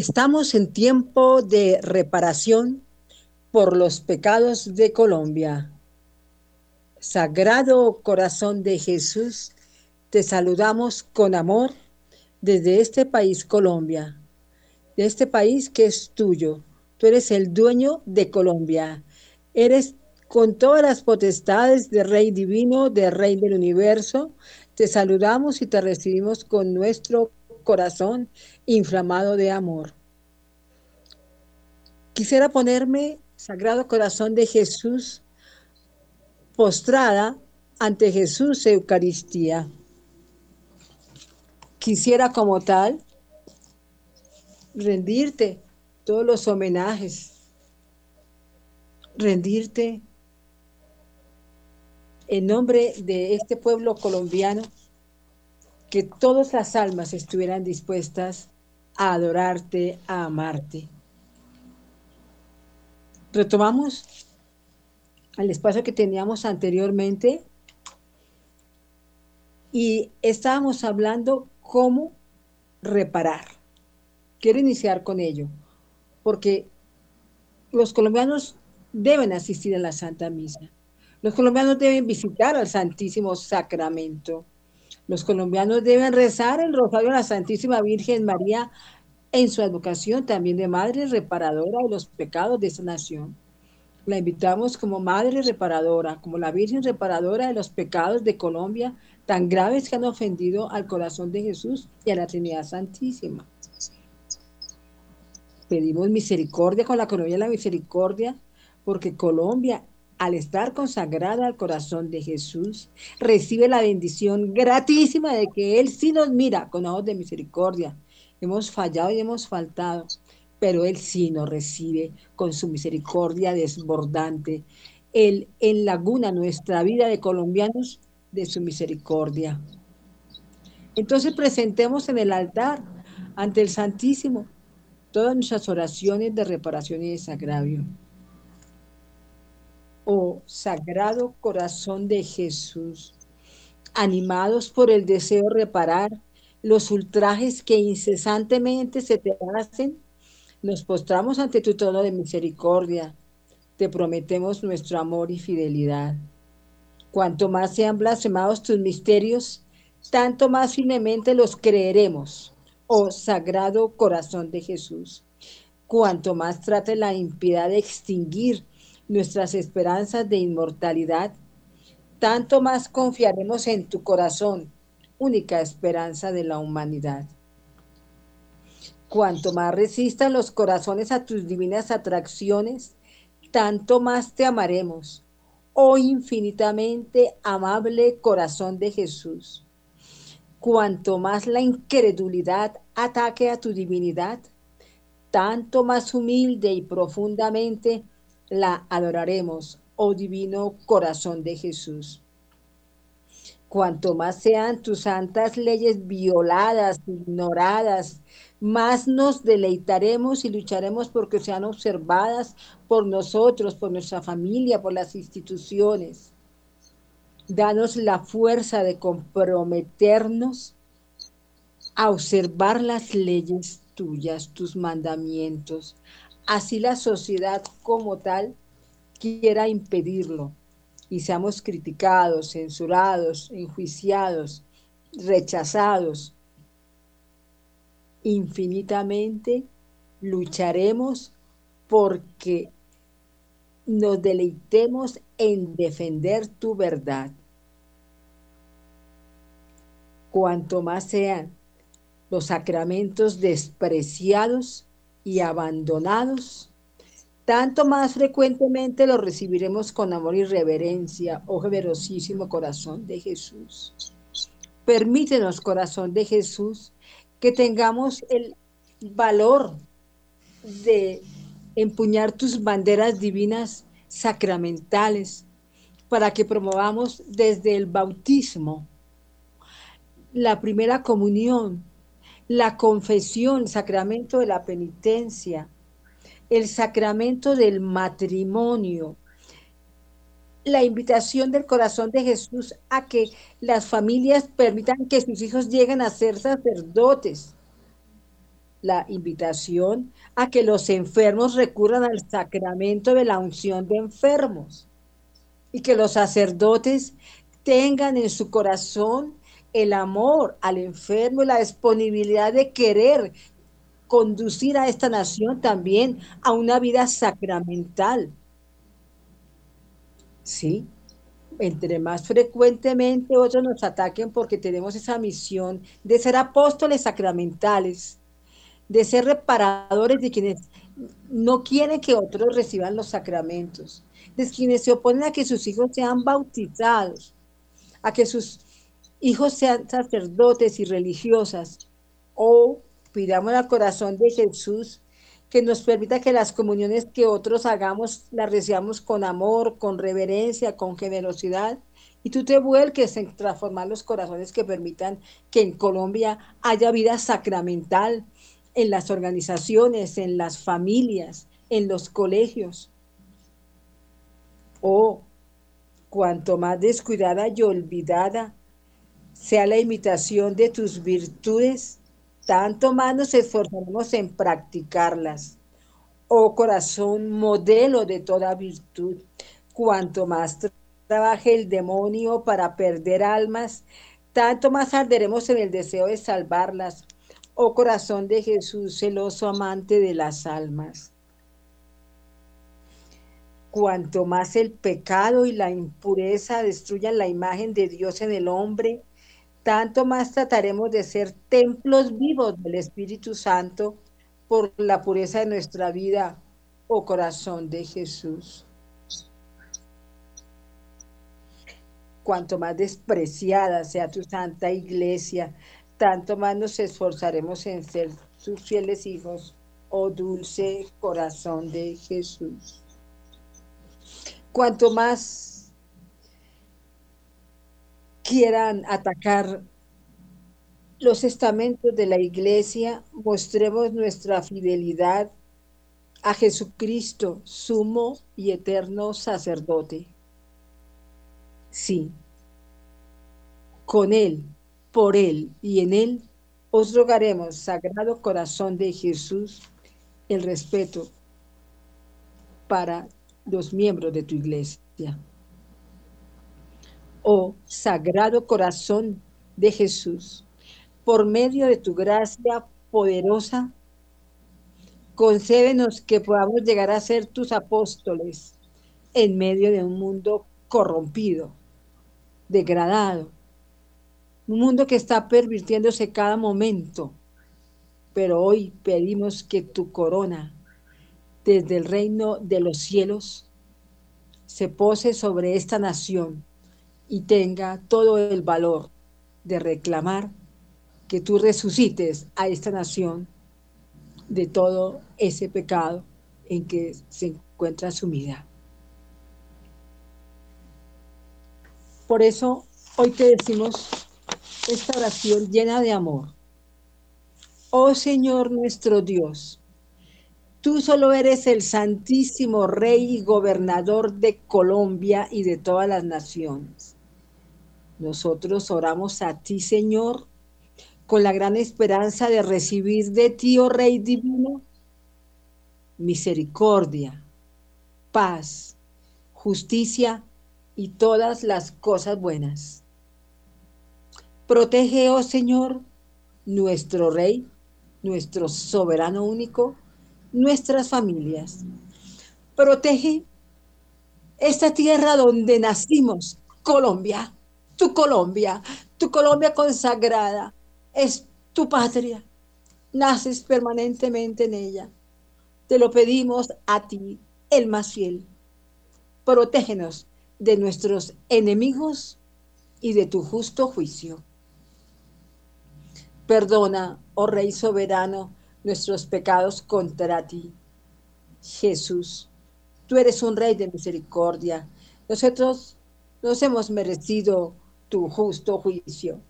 Estamos en tiempo de reparación por los pecados de Colombia. Sagrado Corazón de Jesús, te saludamos con amor desde este país Colombia, de este país que es tuyo. Tú eres el dueño de Colombia. Eres con todas las potestades de Rey Divino, de Rey del Universo. Te saludamos y te recibimos con nuestro corazón inflamado de amor. Quisiera ponerme, Sagrado Corazón de Jesús, postrada ante Jesús Eucaristía. Quisiera como tal rendirte todos los homenajes, rendirte en nombre de este pueblo colombiano que todas las almas estuvieran dispuestas a adorarte, a amarte. Retomamos al espacio que teníamos anteriormente y estábamos hablando cómo reparar. Quiero iniciar con ello, porque los colombianos deben asistir a la Santa Misa. Los colombianos deben visitar al Santísimo Sacramento. Los colombianos deben rezar el rosario a la Santísima Virgen María en su educación también de madre reparadora de los pecados de esa nación. La invitamos como madre reparadora, como la Virgen reparadora de los pecados de Colombia tan graves que han ofendido al corazón de Jesús y a la Trinidad Santísima. Pedimos misericordia con la Colombia la misericordia, porque Colombia al estar consagrada al corazón de Jesús, recibe la bendición gratísima de que Él sí nos mira con ojos de misericordia. Hemos fallado y hemos faltado, pero Él sí nos recibe con su misericordia desbordante. Él en laguna nuestra vida de colombianos de su misericordia. Entonces presentemos en el altar ante el Santísimo todas nuestras oraciones de reparación y desagravio oh Sagrado Corazón de Jesús, animados por el deseo de reparar los ultrajes que incesantemente se te hacen, nos postramos ante tu trono de misericordia. Te prometemos nuestro amor y fidelidad. Cuanto más sean blasfemados tus misterios, tanto más firmemente los creeremos, oh Sagrado Corazón de Jesús. Cuanto más trate la impiedad de extinguir nuestras esperanzas de inmortalidad, tanto más confiaremos en tu corazón, única esperanza de la humanidad. Cuanto más resistan los corazones a tus divinas atracciones, tanto más te amaremos, oh infinitamente amable corazón de Jesús. Cuanto más la incredulidad ataque a tu divinidad, tanto más humilde y profundamente la adoraremos, oh divino corazón de Jesús. Cuanto más sean tus santas leyes violadas, ignoradas, más nos deleitaremos y lucharemos porque sean observadas por nosotros, por nuestra familia, por las instituciones. Danos la fuerza de comprometernos a observar las leyes tuyas, tus mandamientos, así la sociedad como tal quiera impedirlo y seamos criticados, censurados, enjuiciados, rechazados. Infinitamente lucharemos porque nos deleitemos en defender tu verdad. Cuanto más sean los sacramentos despreciados, y abandonados, tanto más frecuentemente los recibiremos con amor y reverencia, oh generosísimo corazón de Jesús. Permítenos, corazón de Jesús, que tengamos el valor de empuñar tus banderas divinas sacramentales para que promovamos desde el bautismo, la primera comunión, la confesión, el sacramento de la penitencia, el sacramento del matrimonio, la invitación del corazón de Jesús a que las familias permitan que sus hijos lleguen a ser sacerdotes. la invitación a que los enfermos recurran al sacramento de la unción de enfermos y que los sacerdotes tengan en su corazón el amor al enfermo y la disponibilidad de querer conducir a esta nación también a una vida sacramental. Sí, entre más frecuentemente otros nos ataquen porque tenemos esa misión de ser apóstoles sacramentales, de ser reparadores de quienes no quieren que otros reciban los sacramentos, de quienes se oponen a que sus hijos sean bautizados, a que sus hijos sean sacerdotes y religiosas, o pidamos al corazón de Jesús que nos permita que las comuniones que otros hagamos las recibamos con amor, con reverencia, con generosidad. Y tú te vuelques en transformar los corazones que permitan que en Colombia haya vida sacramental en las organizaciones, en las familias, en los colegios. Oh, cuanto más descuidada y olvidada sea la imitación de tus virtudes, tanto más nos esforzaremos en practicarlas. Oh corazón, modelo de toda virtud, cuanto más trabaje el demonio para perder almas, tanto más arderemos en el deseo de salvarlas. Oh corazón de Jesús, celoso amante de las almas. Cuanto más el pecado y la impureza destruyan la imagen de Dios en el hombre, tanto más trataremos de ser templos vivos del Espíritu Santo por la pureza de nuestra vida, oh corazón de Jesús. Cuanto más despreciada sea tu santa iglesia, tanto más nos esforzaremos en ser sus fieles hijos, oh dulce corazón de Jesús. Cuanto más quieran atacar los estamentos de la iglesia, mostremos nuestra fidelidad a Jesucristo, sumo y eterno sacerdote. Sí, con Él, por Él y en Él os rogaremos, Sagrado Corazón de Jesús, el respeto para los miembros de tu iglesia oh Sagrado Corazón de Jesús, por medio de tu gracia poderosa, concédenos que podamos llegar a ser tus apóstoles en medio de un mundo corrompido, degradado, un mundo que está pervirtiéndose cada momento. Pero hoy pedimos que tu corona, desde el reino de los cielos, se pose sobre esta nación y tenga todo el valor de reclamar que tú resucites a esta nación de todo ese pecado en que se encuentra sumida. Por eso hoy te decimos esta oración llena de amor. Oh Señor nuestro Dios, tú solo eres el santísimo Rey y gobernador de Colombia y de todas las naciones. Nosotros oramos a ti, Señor, con la gran esperanza de recibir de ti, oh Rey Divino, misericordia, paz, justicia y todas las cosas buenas. Protege, oh Señor, nuestro Rey, nuestro soberano único, nuestras familias. Protege esta tierra donde nacimos, Colombia tu Colombia, tu Colombia consagrada, es tu patria. Naces permanentemente en ella. Te lo pedimos a ti, el más fiel. Protégenos de nuestros enemigos y de tu justo juicio. Perdona, oh Rey soberano, nuestros pecados contra ti. Jesús, tú eres un Rey de misericordia. Nosotros nos hemos merecido tu justo juicio.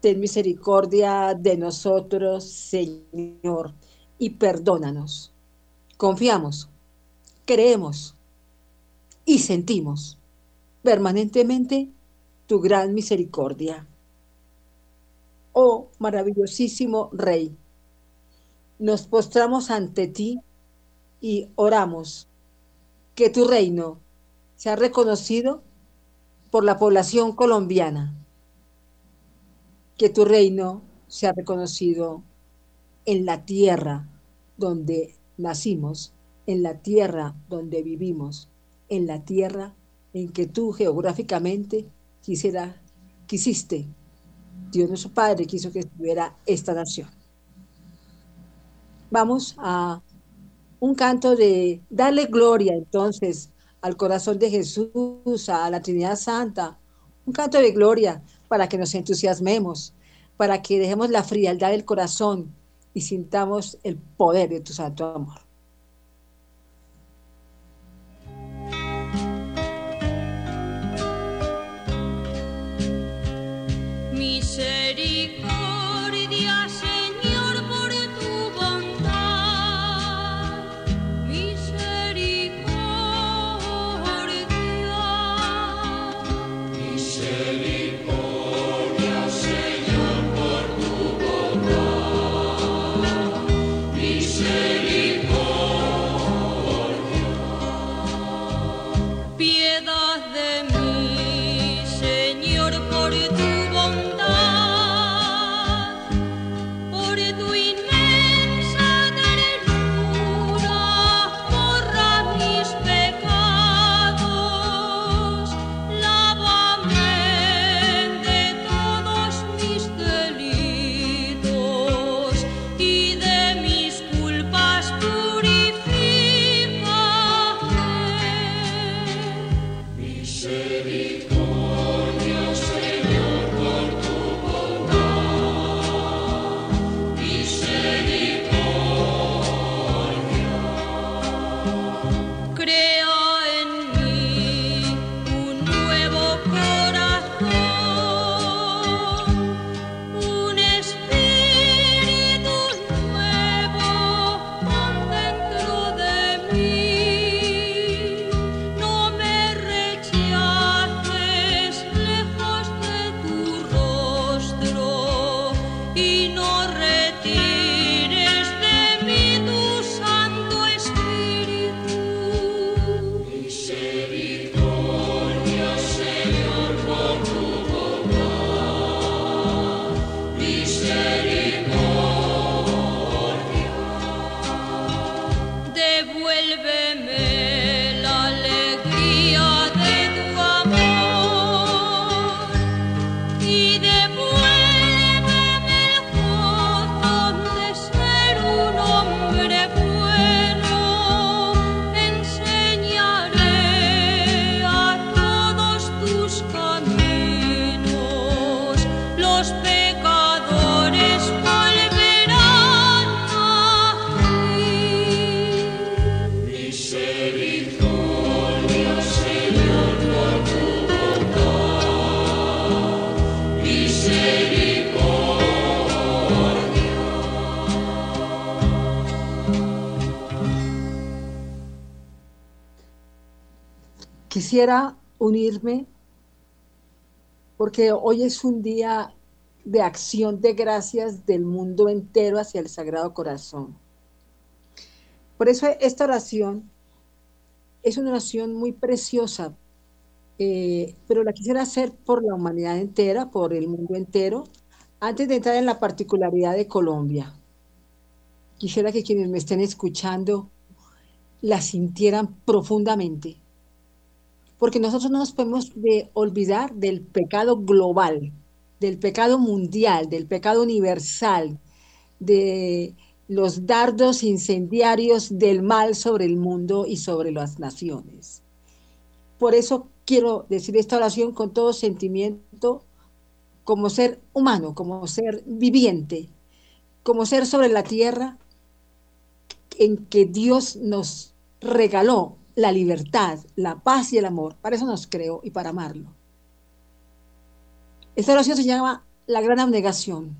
Ten misericordia de nosotros, Señor, y perdónanos. Confiamos, creemos y sentimos permanentemente tu gran misericordia. Oh maravillosísimo Rey, nos postramos ante ti y oramos que tu reino sea reconocido por la población colombiana, que tu reino sea reconocido en la tierra donde nacimos, en la tierra donde vivimos, en la tierra en que tú geográficamente quisiera, quisiste, Dios nuestro Padre quiso que estuviera esta nación. Vamos a un canto de darle gloria entonces al corazón de Jesús, a la Trinidad Santa, un canto de gloria para que nos entusiasmemos, para que dejemos la frialdad del corazón y sintamos el poder de tu santo amor. Quisiera unirme porque hoy es un día de acción de gracias del mundo entero hacia el Sagrado Corazón. Por eso esta oración es una oración muy preciosa, eh, pero la quisiera hacer por la humanidad entera, por el mundo entero, antes de entrar en la particularidad de Colombia. Quisiera que quienes me estén escuchando la sintieran profundamente porque nosotros no nos podemos de olvidar del pecado global, del pecado mundial, del pecado universal, de los dardos incendiarios del mal sobre el mundo y sobre las naciones. Por eso quiero decir esta oración con todo sentimiento, como ser humano, como ser viviente, como ser sobre la tierra en que Dios nos regaló la libertad, la paz y el amor. Para eso nos creó y para amarlo. Esta oración se llama la gran abnegación.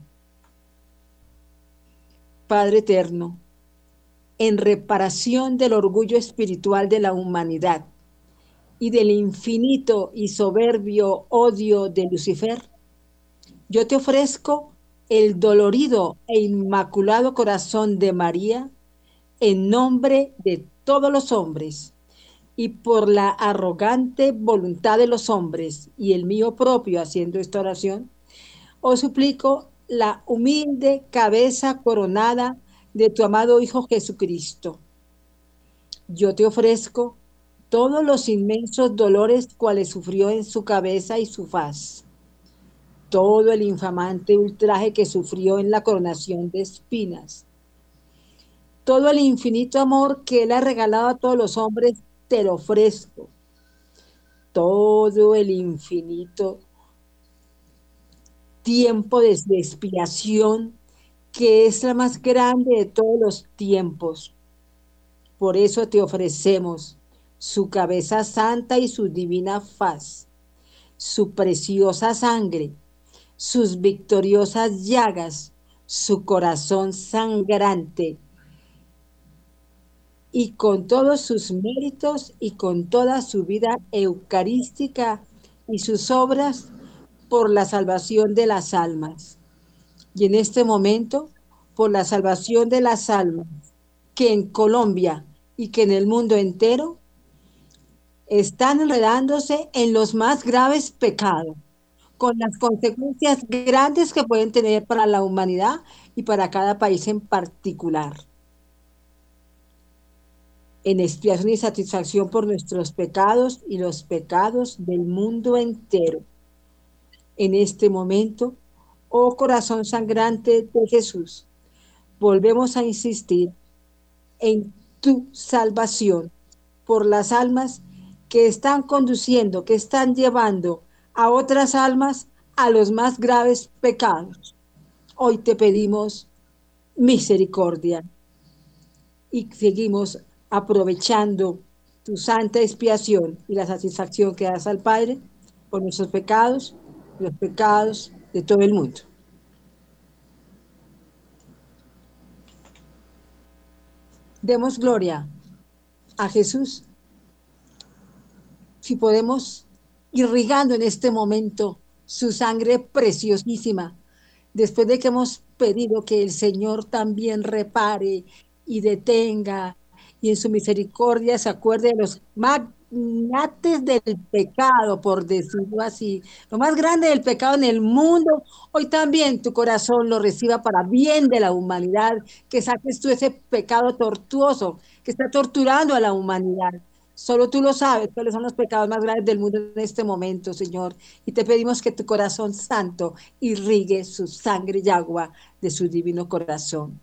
Padre eterno, en reparación del orgullo espiritual de la humanidad y del infinito y soberbio odio de Lucifer, yo te ofrezco el dolorido e inmaculado corazón de María, en nombre de todos los hombres, y por la arrogante voluntad de los hombres y el mío propio haciendo esta oración, os suplico la humilde cabeza coronada de tu amado Hijo Jesucristo. Yo te ofrezco todos los inmensos dolores cuales sufrió en su cabeza y su faz, todo el infamante ultraje que sufrió en la coronación de espinas, todo el infinito amor que él ha regalado a todos los hombres te lo ofrezco. Todo el infinito tiempo de expiación que es la más grande de todos los tiempos. Por eso te ofrecemos su cabeza santa y su divina faz, su preciosa sangre, sus victoriosas llagas, su corazón sangrante, y con todos sus méritos y con toda su vida eucarística y sus obras por la salvación de las almas. Y en este momento, por la salvación de las almas, que en Colombia y que en el mundo entero están enredándose en los más graves pecados, con las consecuencias grandes que pueden tener para la humanidad y para cada país en particular en expiación y satisfacción por nuestros pecados y los pecados del mundo entero. En este momento, oh corazón sangrante de Jesús, volvemos a insistir en tu salvación por las almas que están conduciendo, que están llevando a otras almas a los más graves pecados. Hoy te pedimos misericordia y seguimos aprovechando tu santa expiación y la satisfacción que das al Padre por nuestros pecados los pecados de todo el mundo. Demos gloria a Jesús. Si podemos, irrigando en este momento su sangre preciosísima, después de que hemos pedido que el Señor también repare y detenga y en su misericordia se acuerde de los magnates del pecado, por decirlo así, lo más grande del pecado en el mundo, hoy también tu corazón lo reciba para bien de la humanidad, que saques tú ese pecado tortuoso que está torturando a la humanidad. Solo tú lo sabes cuáles son los pecados más grandes del mundo en este momento, Señor. Y te pedimos que tu corazón santo irrigue su sangre y agua de su divino corazón.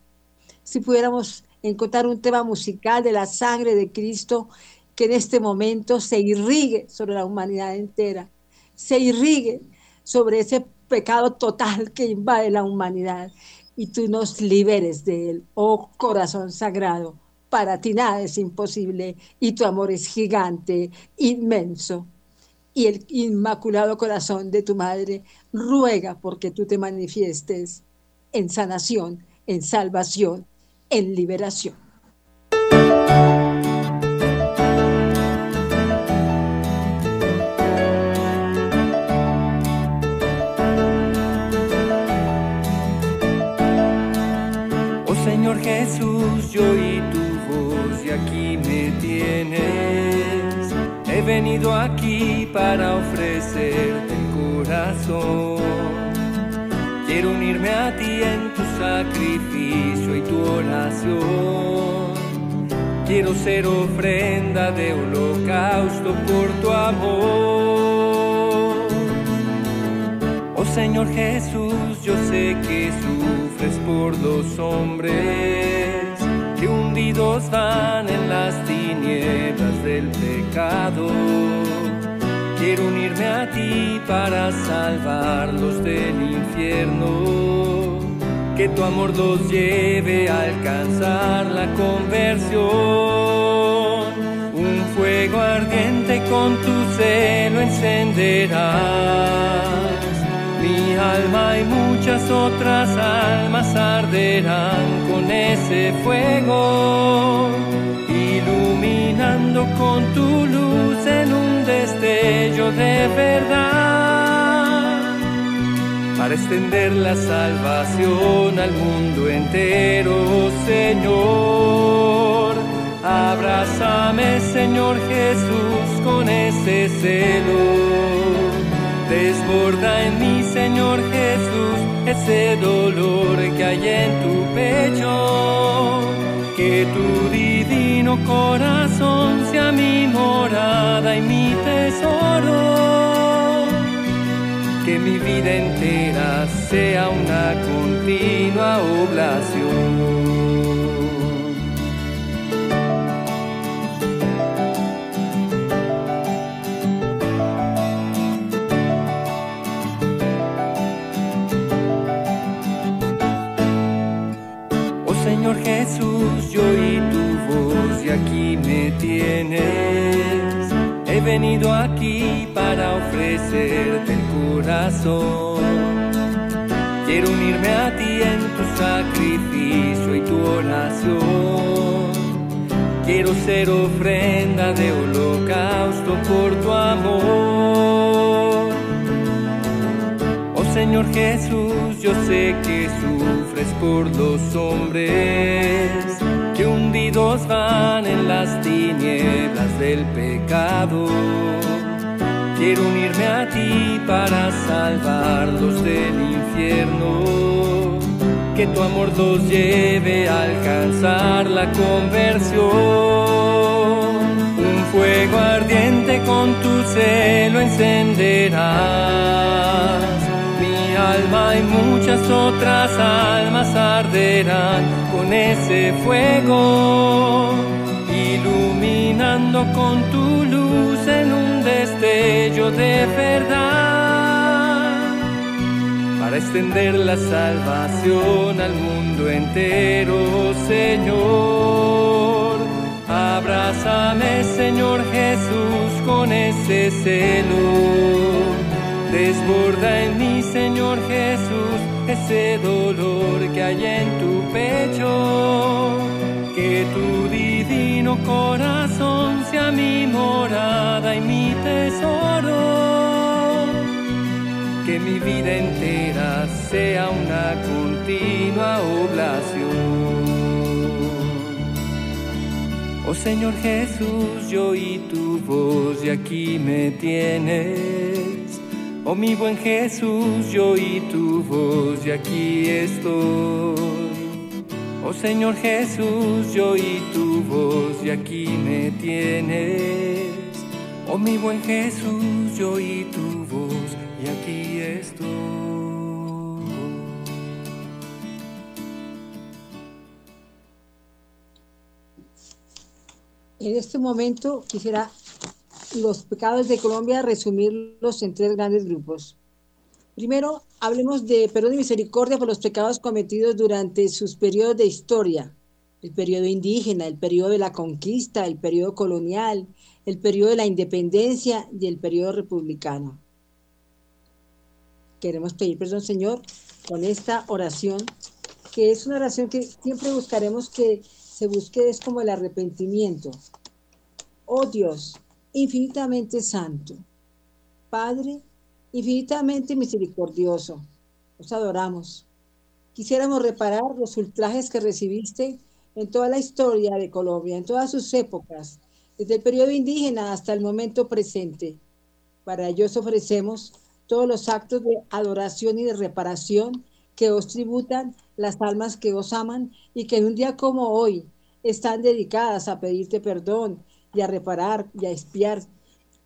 Si pudiéramos encontrar un tema musical de la sangre de Cristo que en este momento se irrigue sobre la humanidad entera, se irrigue sobre ese pecado total que invade la humanidad y tú nos liberes de él, oh corazón sagrado. Para ti nada es imposible y tu amor es gigante, inmenso. Y el inmaculado corazón de tu madre ruega porque tú te manifiestes en sanación, en salvación en liberación. Oh Señor Jesús, yo y tu voz y aquí me tienes. He venido aquí para ofrecerte el corazón. Quiero unirme a ti en tu sacrificio Quiero ser ofrenda de holocausto por tu amor. Oh Señor Jesús, yo sé que sufres por los hombres que hundidos van en las tinieblas del pecado. Quiero unirme a ti para salvarlos del infierno que tu amor los lleve a alcanzar la conversión. Un fuego ardiente con tu celo encenderás. Mi alma y muchas otras almas arderán con ese fuego, iluminando con tu luz en un destello de verdad para extender la salvación al mundo entero, Señor. Abrázame, Señor Jesús, con ese celo Desborda en mí, Señor Jesús, ese dolor que hay en tu pecho. Que tu divino corazón sea mi morada y mi tesoro. Que mi vida entera sea una continua oblación. Jesús, yo y tu voz y aquí me tienes. He venido aquí para ofrecerte Quiero unirme a ti en tu sacrificio y tu oración. Quiero ser ofrenda de holocausto por tu amor. Oh Señor Jesús, yo sé que sufres por los hombres que hundidos van en las tinieblas del pecado. Quiero unirme a ti para salvarlos del infierno. Que tu amor los lleve a alcanzar la conversión. Un fuego ardiente con tu celo encenderás alma y muchas otras almas arderán con ese fuego, iluminando con tu luz en un destello de verdad, para extender la salvación al mundo entero, Señor. Abrázame, Señor Jesús, con ese celo Desborda en mí, Señor Jesús, ese dolor que hay en tu pecho. Que tu divino corazón sea mi morada y mi tesoro. Que mi vida entera sea una continua oblación. Oh Señor Jesús, yo y tu voz y aquí me tienes Oh mi buen Jesús, yo y tu voz y aquí estoy. Oh Señor Jesús, yo y tu voz y aquí me tienes. Oh mi buen Jesús, yo y tu voz y aquí estoy. En este momento quisiera los pecados de Colombia, resumirlos en tres grandes grupos. Primero, hablemos de perdón y misericordia por los pecados cometidos durante sus periodos de historia, el periodo indígena, el periodo de la conquista, el periodo colonial, el periodo de la independencia y el periodo republicano. Queremos pedir perdón, Señor, con esta oración, que es una oración que siempre buscaremos que se busque, es como el arrepentimiento. Oh Dios, infinitamente santo, Padre infinitamente misericordioso. Os adoramos. Quisiéramos reparar los ultrajes que recibiste en toda la historia de Colombia, en todas sus épocas, desde el periodo indígena hasta el momento presente. Para ello ofrecemos todos los actos de adoración y de reparación que os tributan las almas que os aman y que en un día como hoy están dedicadas a pedirte perdón y a reparar y a espiar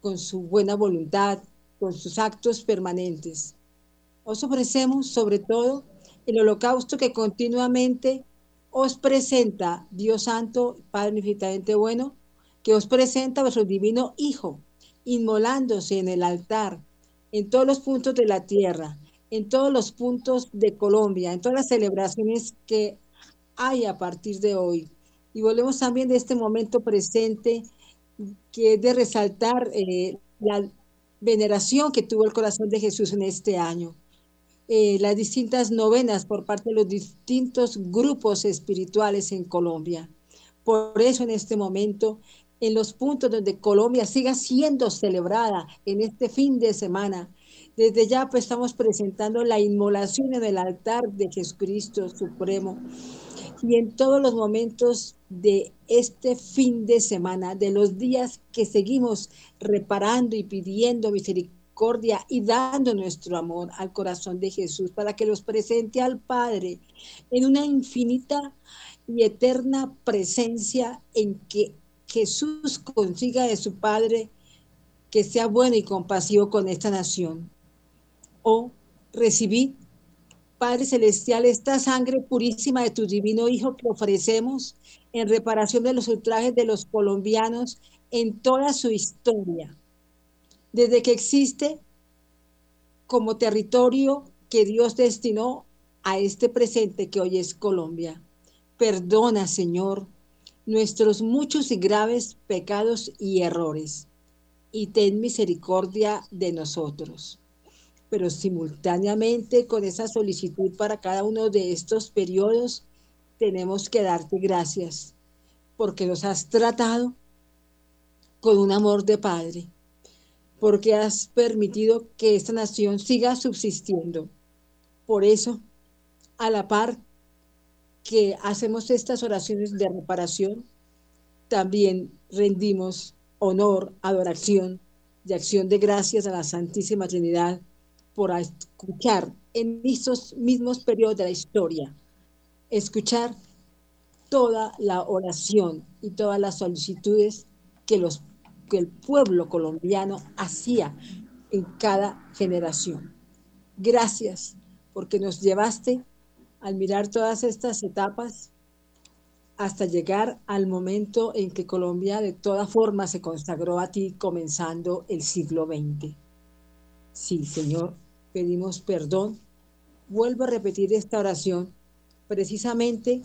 con su buena voluntad, con sus actos permanentes. Os ofrecemos sobre todo el holocausto que continuamente os presenta Dios Santo, Padre infinitamente bueno, que os presenta vuestro divino Hijo, inmolándose en el altar, en todos los puntos de la tierra, en todos los puntos de Colombia, en todas las celebraciones que hay a partir de hoy. Y volvemos también de este momento presente que es de resaltar eh, la veneración que tuvo el corazón de Jesús en este año. Eh, las distintas novenas por parte de los distintos grupos espirituales en Colombia. Por eso en este momento, en los puntos donde Colombia siga siendo celebrada en este fin de semana, Desde ya pues estamos presentando la inmolación en el altar de Jesucristo Supremo y en todos los momentos de este fin de semana, de los días que seguimos reparando y pidiendo misericordia y dando nuestro amor al corazón de Jesús para que los presente al Padre en una infinita y eterna presencia en que Jesús consiga de su Padre que sea bueno y compasivo con esta nación. O recibir Padre Celestial, esta sangre purísima de tu divino Hijo que ofrecemos en reparación de los ultrajes de los colombianos en toda su historia, desde que existe como territorio que Dios destinó a este presente que hoy es Colombia. Perdona, Señor, nuestros muchos y graves pecados y errores, y ten misericordia de nosotros pero simultáneamente con esa solicitud para cada uno de estos periodos, tenemos que darte gracias, porque nos has tratado con un amor de Padre, porque has permitido que esta nación siga subsistiendo. Por eso, a la par que hacemos estas oraciones de reparación, también rendimos honor, adoración y acción de gracias a la Santísima Trinidad por escuchar en estos mismos periodos de la historia, escuchar toda la oración y todas las solicitudes que, los, que el pueblo colombiano hacía en cada generación. Gracias porque nos llevaste al mirar todas estas etapas hasta llegar al momento en que Colombia de toda forma se consagró a ti comenzando el siglo XX. Sí, Señor, pedimos perdón. Vuelvo a repetir esta oración precisamente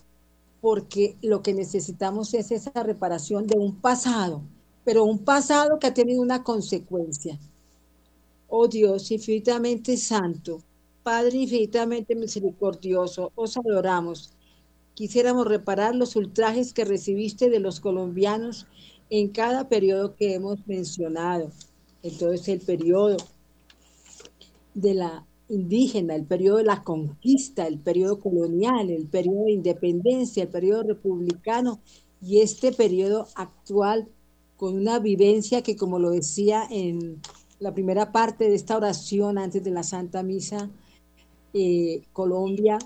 porque lo que necesitamos es esa reparación de un pasado, pero un pasado que ha tenido una consecuencia. Oh Dios, infinitamente santo, Padre infinitamente misericordioso, os adoramos. Quisiéramos reparar los ultrajes que recibiste de los colombianos en cada periodo que hemos mencionado. Entonces el periodo de la indígena, el periodo de la conquista, el periodo colonial, el periodo de independencia, el periodo republicano y este periodo actual con una vivencia que, como lo decía en la primera parte de esta oración antes de la Santa Misa, eh, Colombia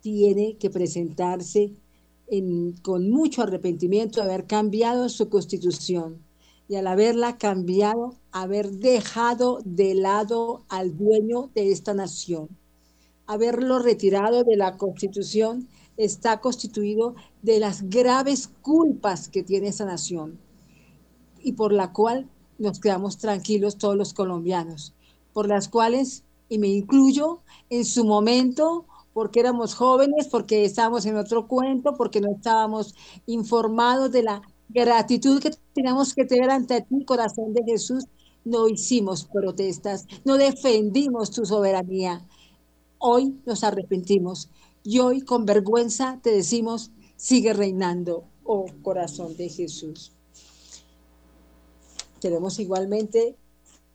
tiene que presentarse con mucho arrepentimiento de haber cambiado su constitución y al haberla cambiado, haber dejado de lado al dueño de esta nación. Haberlo retirado de la constitución está constituido de las graves culpas que tiene esa nación y por la cual nos quedamos tranquilos todos los colombianos, por las cuales, y me incluyo, en su momento porque éramos jóvenes, porque estábamos en otro cuento, porque no estábamos informados de la gratitud que tenemos que tener ante ti, corazón de Jesús, no hicimos protestas, no defendimos tu soberanía. Hoy nos arrepentimos y hoy con vergüenza te decimos, sigue reinando, oh corazón de Jesús. Queremos igualmente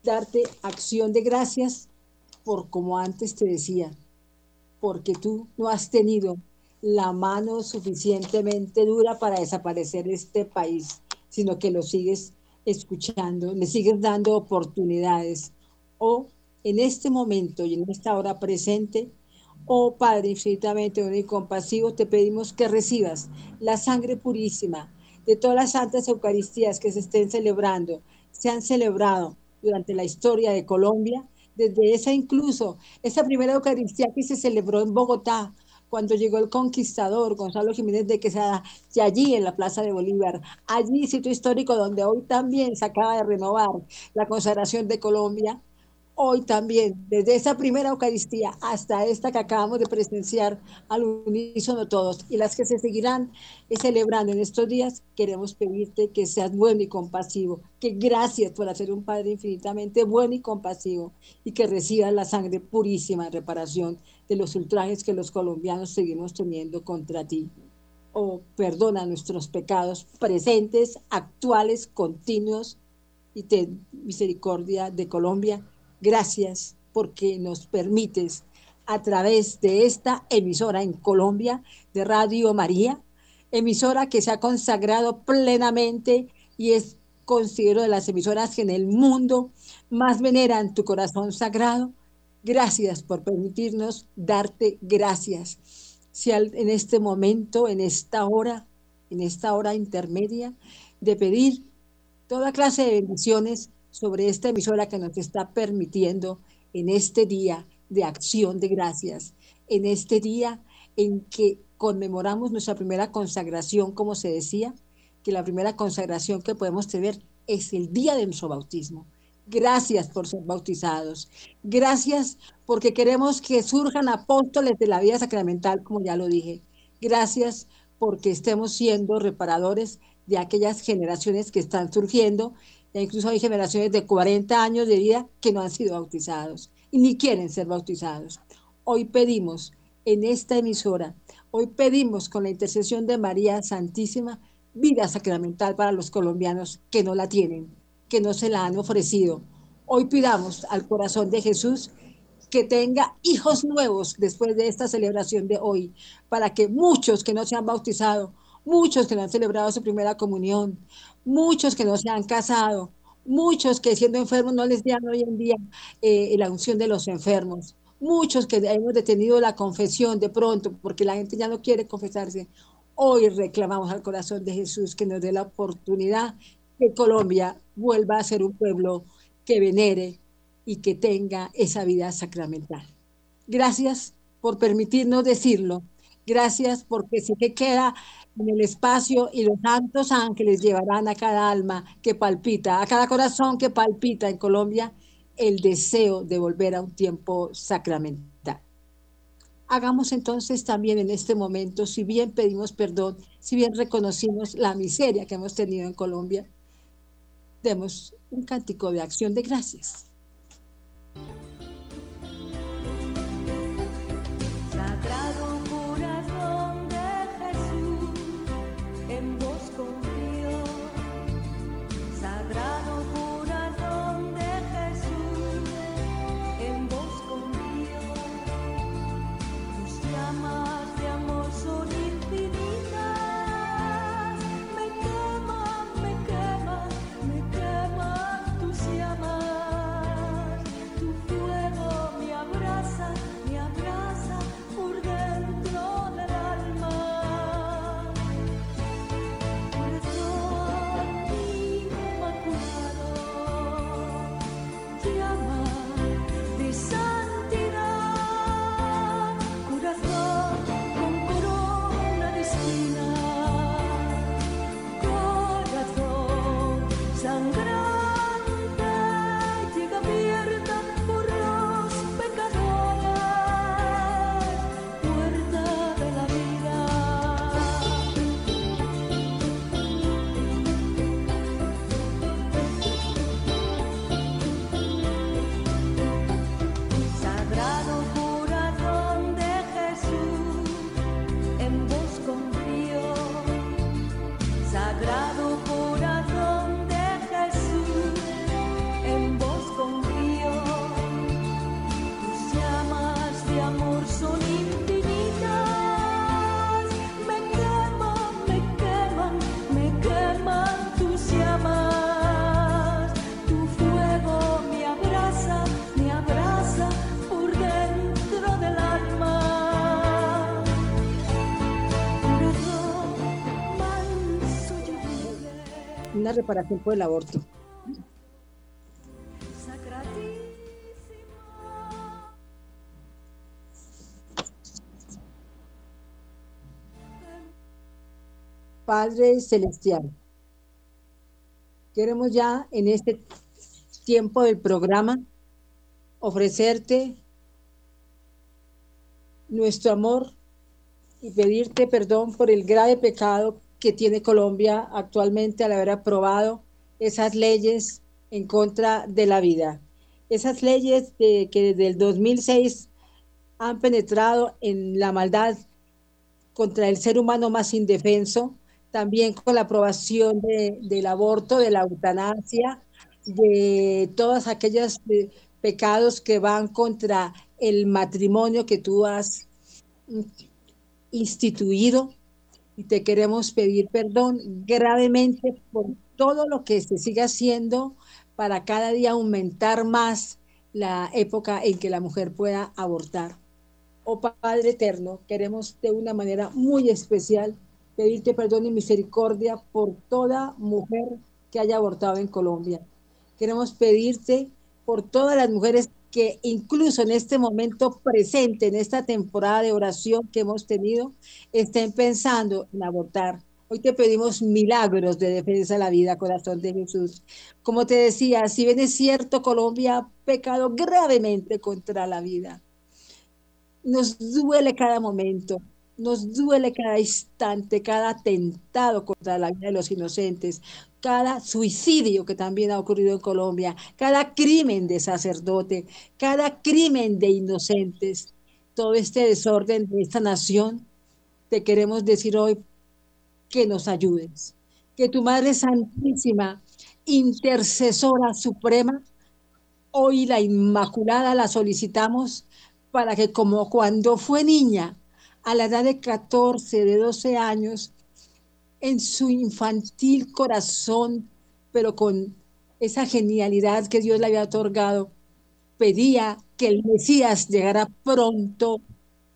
darte acción de gracias por como antes te decía, porque tú no has tenido la mano suficientemente dura para desaparecer este país, sino que lo sigues escuchando, le sigues dando oportunidades. O en este momento y en esta hora presente, oh Padre infinitamente y compasivo, te pedimos que recibas la sangre purísima de todas las santas Eucaristías que se estén celebrando, se han celebrado durante la historia de Colombia, desde esa incluso, esa primera Eucaristía que se celebró en Bogotá, cuando llegó el conquistador Gonzalo Jiménez de Quesada, y allí en la Plaza de Bolívar, allí sitio histórico donde hoy también se acaba de renovar la consagración de Colombia, hoy también, desde esa primera Eucaristía hasta esta que acabamos de presenciar al unísono todos y las que se seguirán celebrando en estos días, queremos pedirte que seas bueno y compasivo, que gracias por hacer un Padre infinitamente bueno y compasivo y que recibas la sangre purísima en reparación de los ultrajes que los colombianos seguimos teniendo contra ti. Oh, perdona nuestros pecados presentes, actuales, continuos y ten misericordia de Colombia Gracias porque nos permites a través de esta emisora en Colombia de Radio María, emisora que se ha consagrado plenamente y es considero de las emisoras que en el mundo más veneran tu corazón sagrado. Gracias por permitirnos darte gracias. Si en este momento, en esta hora, en esta hora intermedia, de pedir toda clase de bendiciones sobre esta emisora que nos está permitiendo en este día de acción de gracias, en este día en que conmemoramos nuestra primera consagración, como se decía, que la primera consagración que podemos tener es el día de nuestro bautismo. Gracias por ser bautizados. Gracias porque queremos que surjan apóstoles de la vida sacramental, como ya lo dije. Gracias porque estemos siendo reparadores de aquellas generaciones que están surgiendo. Incluso hay generaciones de 40 años de vida que no han sido bautizados y ni quieren ser bautizados. Hoy pedimos en esta emisora, hoy pedimos con la intercesión de María Santísima vida sacramental para los colombianos que no la tienen, que no se la han ofrecido. Hoy pidamos al corazón de Jesús que tenga hijos nuevos después de esta celebración de hoy, para que muchos que no se han bautizado, muchos que no han celebrado su primera comunión, muchos que no se han casado, muchos que siendo enfermos no les dan hoy en día eh, la unción de los enfermos, muchos que hemos detenido la confesión de pronto porque la gente ya no quiere confesarse. Hoy reclamamos al corazón de Jesús que nos dé la oportunidad que Colombia vuelva a ser un pueblo que venere y que tenga esa vida sacramental. Gracias por permitirnos decirlo. Gracias porque sé que queda en el espacio y los santos ángeles llevarán a cada alma que palpita, a cada corazón que palpita en Colombia, el deseo de volver a un tiempo sacramental. Hagamos entonces también en este momento, si bien pedimos perdón, si bien reconocimos la miseria que hemos tenido en Colombia, demos un cántico de acción de gracias. Gracias. Reparación por el aborto. Padre Celestial, queremos ya en este tiempo del programa ofrecerte nuestro amor y pedirte perdón por el grave pecado que tiene Colombia actualmente al haber aprobado esas leyes en contra de la vida. Esas leyes que desde el 2006 han penetrado en la maldad contra el ser humano más indefenso, también con la aprobación del aborto, de la eutanasia, de todas aquellas pecados que van contra el matrimonio que tú has instituido y te queremos pedir perdón gravemente por todo lo que se sigue haciendo para cada día aumentar más la época en que la mujer pueda abortar. Oh Padre Eterno, queremos de una manera muy especial pedirte perdón y misericordia por toda mujer que haya abortado en Colombia. Queremos pedirte por todas las mujeres que incluso en este momento presente, en esta temporada de oración que hemos tenido, estén pensando en abortar. Hoy te pedimos milagros de defensa de la vida, corazón de Jesús. Como te decía, si bien es cierto, Colombia ha pecado gravemente contra la vida. Nos duele cada momento, nos duele cada instante, cada atentado contra la vida de los inocentes, cada suicidio que también ha ocurrido en Colombia, cada crimen de sacerdote, cada crimen de inocentes, todo este desorden de esta nación, te queremos decir hoy que nos ayudes, que tu Madre Santísima, intercesora suprema, hoy la Inmaculada la solicitamos para que como cuando fue niña, a la edad de 14, de 12 años, en su infantil corazón, pero con esa genialidad que Dios le había otorgado, pedía que el Mesías llegara pronto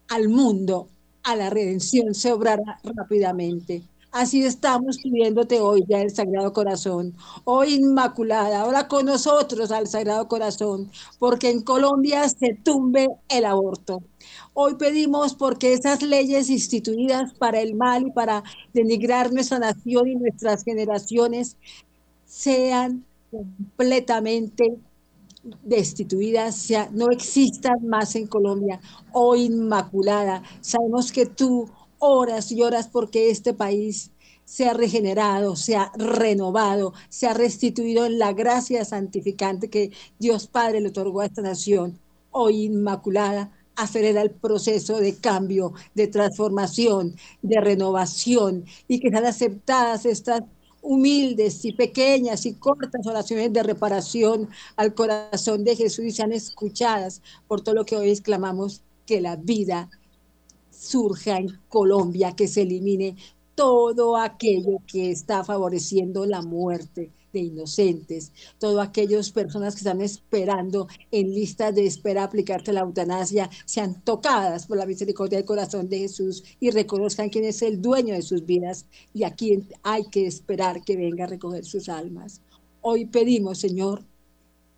al mundo, a la redención, se obrara rápidamente. Así estamos pidiéndote hoy ya el Sagrado Corazón. Hoy Inmaculada, ahora con nosotros al Sagrado Corazón, porque en Colombia se tumbe el aborto. Hoy pedimos porque esas leyes instituidas para el mal y para denigrar nuestra nación y nuestras generaciones sean completamente destituidas, sea, no existan más en Colombia. Oh Inmaculada, sabemos que tú horas y horas porque este país sea regenerado, sea renovado, sea restituido en la gracia santificante que Dios Padre le otorgó a esta nación. Hoy Inmaculada, acelera el proceso de cambio, de transformación, de renovación y que sean aceptadas estas humildes y pequeñas y cortas oraciones de reparación al corazón de Jesús y sean escuchadas por todo lo que hoy exclamamos, que la vida surja en Colombia, que se elimine todo aquello que está favoreciendo la muerte de inocentes, todas aquellas personas que están esperando en listas de espera aplicarte la eutanasia, sean tocadas por la misericordia del corazón de Jesús y reconozcan quién es el dueño de sus vidas y a quien hay que esperar que venga a recoger sus almas. Hoy pedimos, Señor,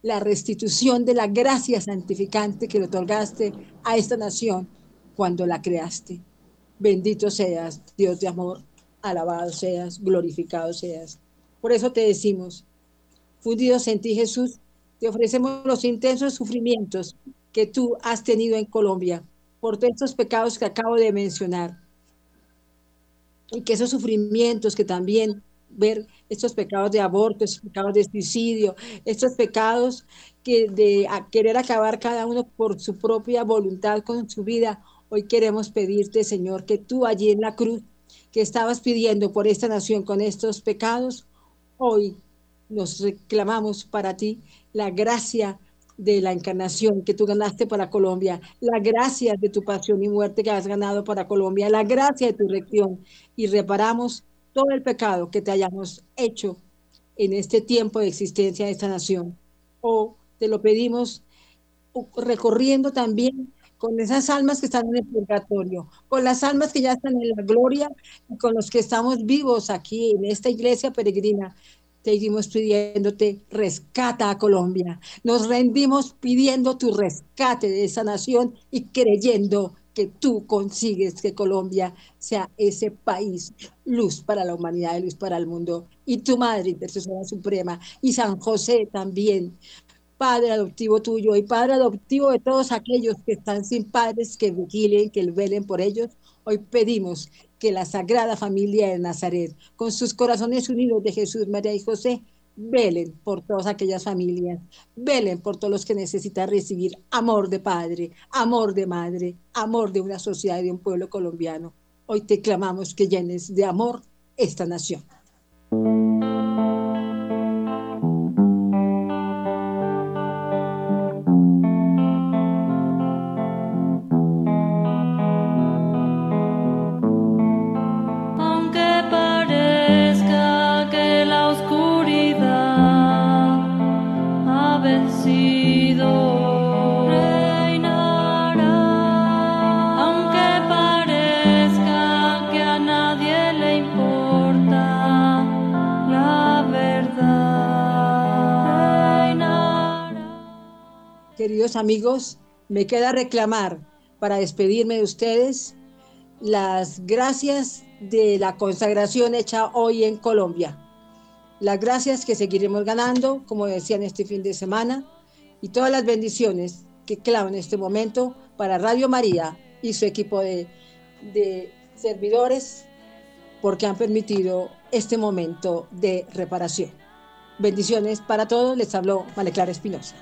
la restitución de la gracia santificante que le otorgaste a esta nación cuando la creaste. Bendito seas, Dios de amor, alabado seas, glorificado seas. Por eso te decimos, fundidos en ti Jesús, te ofrecemos los intensos sufrimientos que tú has tenido en Colombia por todos estos pecados que acabo de mencionar. Y que esos sufrimientos que también ver estos pecados de aborto, estos pecados de suicidio, estos pecados que de querer acabar cada uno por su propia voluntad con su vida, Hoy queremos pedirte, Señor, que tú allí en la cruz que estabas pidiendo por esta nación con estos pecados, hoy nos reclamamos para ti la gracia de la encarnación que tú ganaste para Colombia, la gracia de tu pasión y muerte que has ganado para Colombia, la gracia de tu rección y reparamos todo el pecado que te hayamos hecho en este tiempo de existencia de esta nación. O te lo pedimos recorriendo también con esas almas que están en el purgatorio, con las almas que ya están en la gloria y con los que estamos vivos aquí en esta iglesia peregrina. Seguimos pidiéndote, rescata a Colombia. Nos rendimos pidiendo tu rescate de esa nación y creyendo que tú consigues que Colombia sea ese país, luz para la humanidad y luz para el mundo. Y tu Madre Intercesora Suprema y San José también, padre adoptivo tuyo y padre adoptivo de todos aquellos que están sin padres, que vigilen, que velen por ellos. Hoy pedimos que la Sagrada Familia de Nazaret, con sus corazones unidos de Jesús, María y José, velen por todas aquellas familias, velen por todos los que necesitan recibir amor de padre, amor de madre, amor de una sociedad y de un pueblo colombiano. Hoy te clamamos que llenes de amor esta nación. Amigos, me queda reclamar para despedirme de ustedes las gracias de la consagración hecha hoy en Colombia. Las gracias que seguiremos ganando, como decían este fin de semana, y todas las bendiciones que clavo este momento para Radio María y su equipo de, de servidores, porque han permitido este momento de reparación. Bendiciones para todos, les habló Maleclara Espinosa.